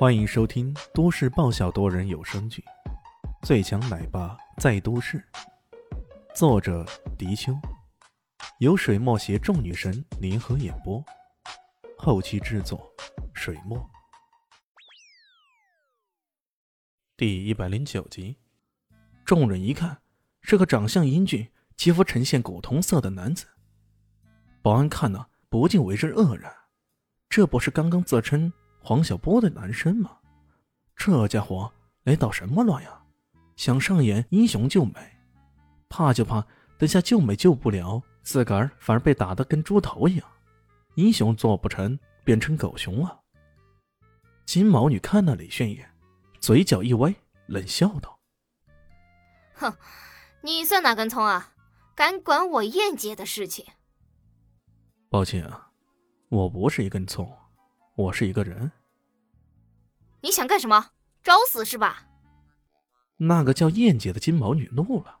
欢迎收听都市爆笑多人有声剧《最强奶爸在都市》，作者：迪秋，由水墨携众女神联合演播，后期制作：水墨。第一百零九集，众人一看，是个长相英俊、肌肤呈现古铜色的男子。保安看了，不禁为之愕然，这不是刚刚自称……黄小波的男生吗？这家伙来捣什么乱呀？想上演英雄救美，怕就怕等下救美救不了，自个儿反而被打得跟猪头一样。英雄做不成，变成狗熊了。金毛女看了李炫一眼，嘴角一歪，冷笑道：“哼，你算哪根葱啊？敢管我燕姐的事情？”抱歉啊，我不是一根葱。我是一个人，你想干什么？找死是吧？那个叫燕姐的金毛女怒了，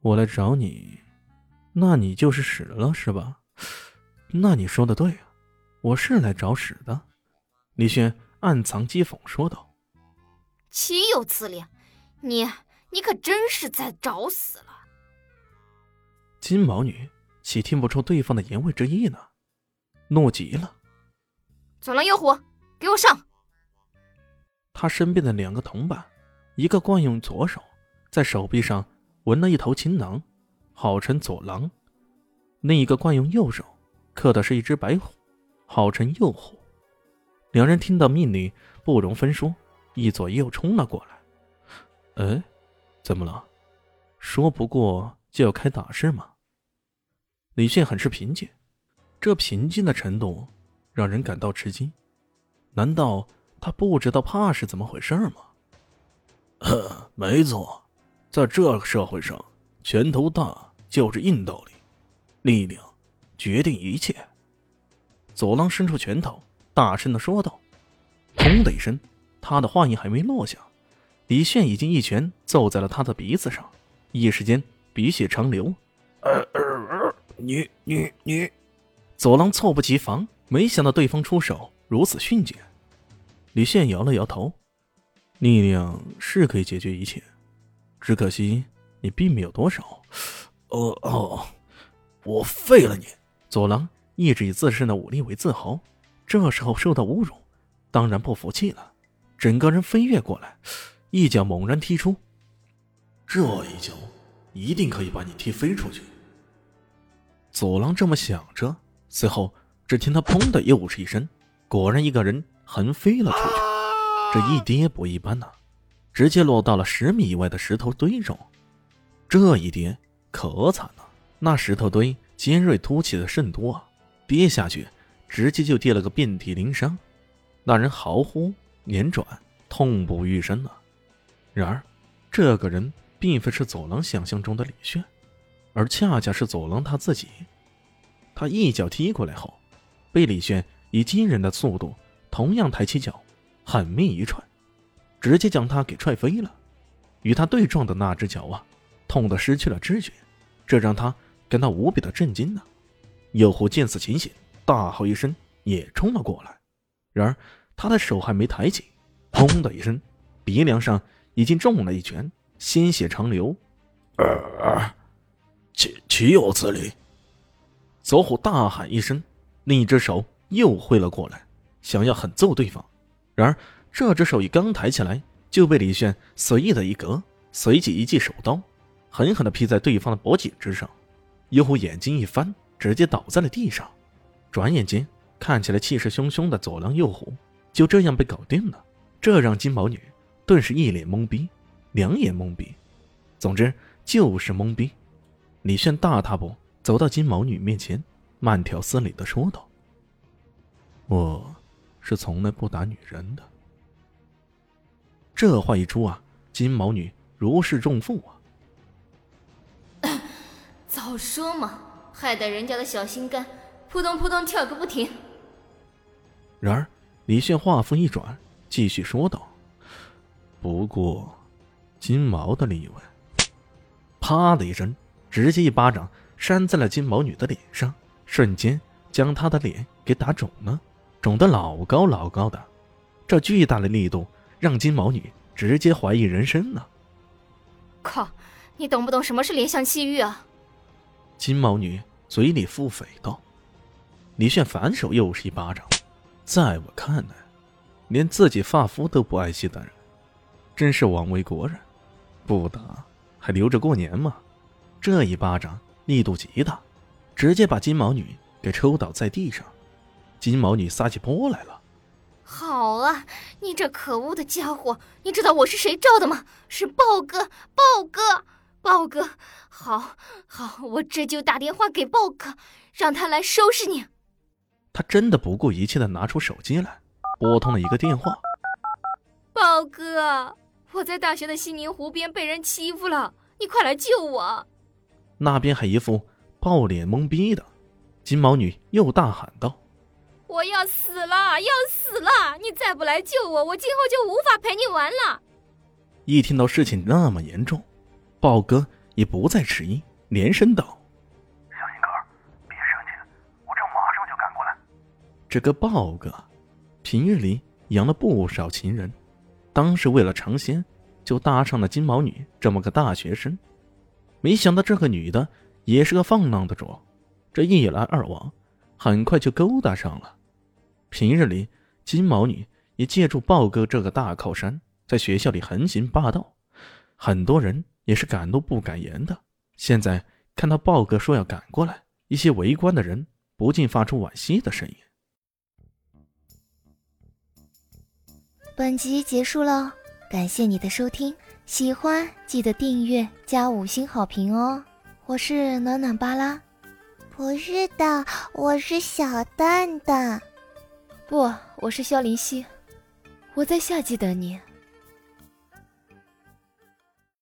我来找你，那你就是屎了是吧？那你说的对啊，我是来找屎的。李轩暗藏讥讽说道：“岂有此理！你你可真是在找死了。”金毛女岂听不出对方的言外之意呢？怒极了。左狼右虎，给我上！他身边的两个同伴，一个惯用左手，在手臂上纹了一头青狼，号称左狼；另一个惯用右手，刻的是一只白虎，号称右虎。两人听到命令，不容分说，一左一右冲了过来。哎，怎么了？说不过就要开打是吗？李炫很是平静，这平静的程度。让人感到吃惊，难道他不知道怕是怎么回事吗？呵，没错，在这个社会上，拳头大就是硬道理，力量决定一切。左狼伸出拳头，大声的说道：“砰的一声，他的话音还没落下，李炫已经一拳揍在了他的鼻子上，一时间鼻血长流。呃呃呃你你你！左狼猝不及防。没想到对方出手如此迅捷，李现摇了摇头，力量是可以解决一切，只可惜你并没有多少。哦哦，我废了你！左狼一直以自身的武力为自豪，这时候受到侮辱，当然不服气了，整个人飞跃过来，一脚猛然踢出，这一脚一定可以把你踢飞出去。左狼这么想着，随后。只听他“砰”的又是一声，果然一个人横飞了出去。这一跌不一般呐，直接落到了十米以外的石头堆中。这一跌可惨了，那石头堆尖锐凸起的甚多啊，跌下去直接就跌了个遍体鳞伤。那人嚎呼连转，痛不欲生啊。然而，这个人并非是走廊想象中的李炫，而恰恰是走廊他自己。他一脚踢过来后。被李轩以惊人的速度，同样抬起脚，狠命一踹，直接将他给踹飞了。与他对撞的那只脚啊，痛得失去了知觉，这让他感到无比的震惊呢。右虎见此情形，大吼一声，也冲了过来。然而他的手还没抬起，砰的一声，鼻梁上已经中了一拳，鲜血长流。呃，岂岂有此理！左虎大喊一声。另一只手又挥了过来，想要狠揍对方。然而这只手一刚抬起来，就被李炫随意的一格，随即一记手刀，狠狠的劈在对方的脖颈之上。右虎眼睛一翻，直接倒在了地上。转眼间，看起来气势汹汹的左狼右虎就这样被搞定了。这让金毛女顿时一脸懵逼，两眼懵逼，总之就是懵逼。李炫大踏步走到金毛女面前。慢条斯理的说道：“我是从来不打女人的。”这话一出啊，金毛女如释重负啊！早说嘛，害得人家的小心肝扑通扑通跳个不停。然而，李炫话锋一转，继续说道：“不过，金毛的例外。”啪的一声，直接一巴掌扇在了金毛女的脸上。瞬间将他的脸给打肿了，肿得老高老高的。这巨大的力度让金毛女直接怀疑人生呢。靠，你懂不懂什么是怜香惜玉啊？金毛女嘴里腹诽道。李炫反手又是一巴掌，在我看来，连自己发肤都不爱惜的人，真是枉为国人。不打还留着过年吗？这一巴掌力度极大，直接把金毛女给抽倒在地上。金毛女撒起泼来了。好啊，你这可恶的家伙！你知道我是谁罩的吗？是豹哥，豹哥，豹哥！好，好，我这就打电话给豹哥，让他来收拾你。他真的不顾一切的拿出手机来，拨通了一个电话。豹哥，我在大学的西宁湖边被人欺负了，你快来救我！那边还一副爆脸懵逼的，金毛女又大喊道：“我要死了，要死了！你再不来救我，我今后就无法陪你玩了。”一听到事情那么严重，豹哥也不再迟疑，连声道。小金哥，别生气，我这个豹哥，平日里养了不少情人，当时为了尝鲜，就搭上了金毛女这么个大学生。没想到这个女的也是个放浪的主，这一来二往，很快就勾搭上了。平日里，金毛女也借助豹哥这个大靠山，在学校里横行霸道，很多人也是敢怒不敢言的。现在看到豹哥说要赶过来，一些围观的人不禁发出惋惜的声音。本集结束了，感谢你的收听，喜欢记得订阅加五星好评哦！我是暖暖巴拉，不是的，我是小蛋蛋，不，我是萧林希，我在夏季等你。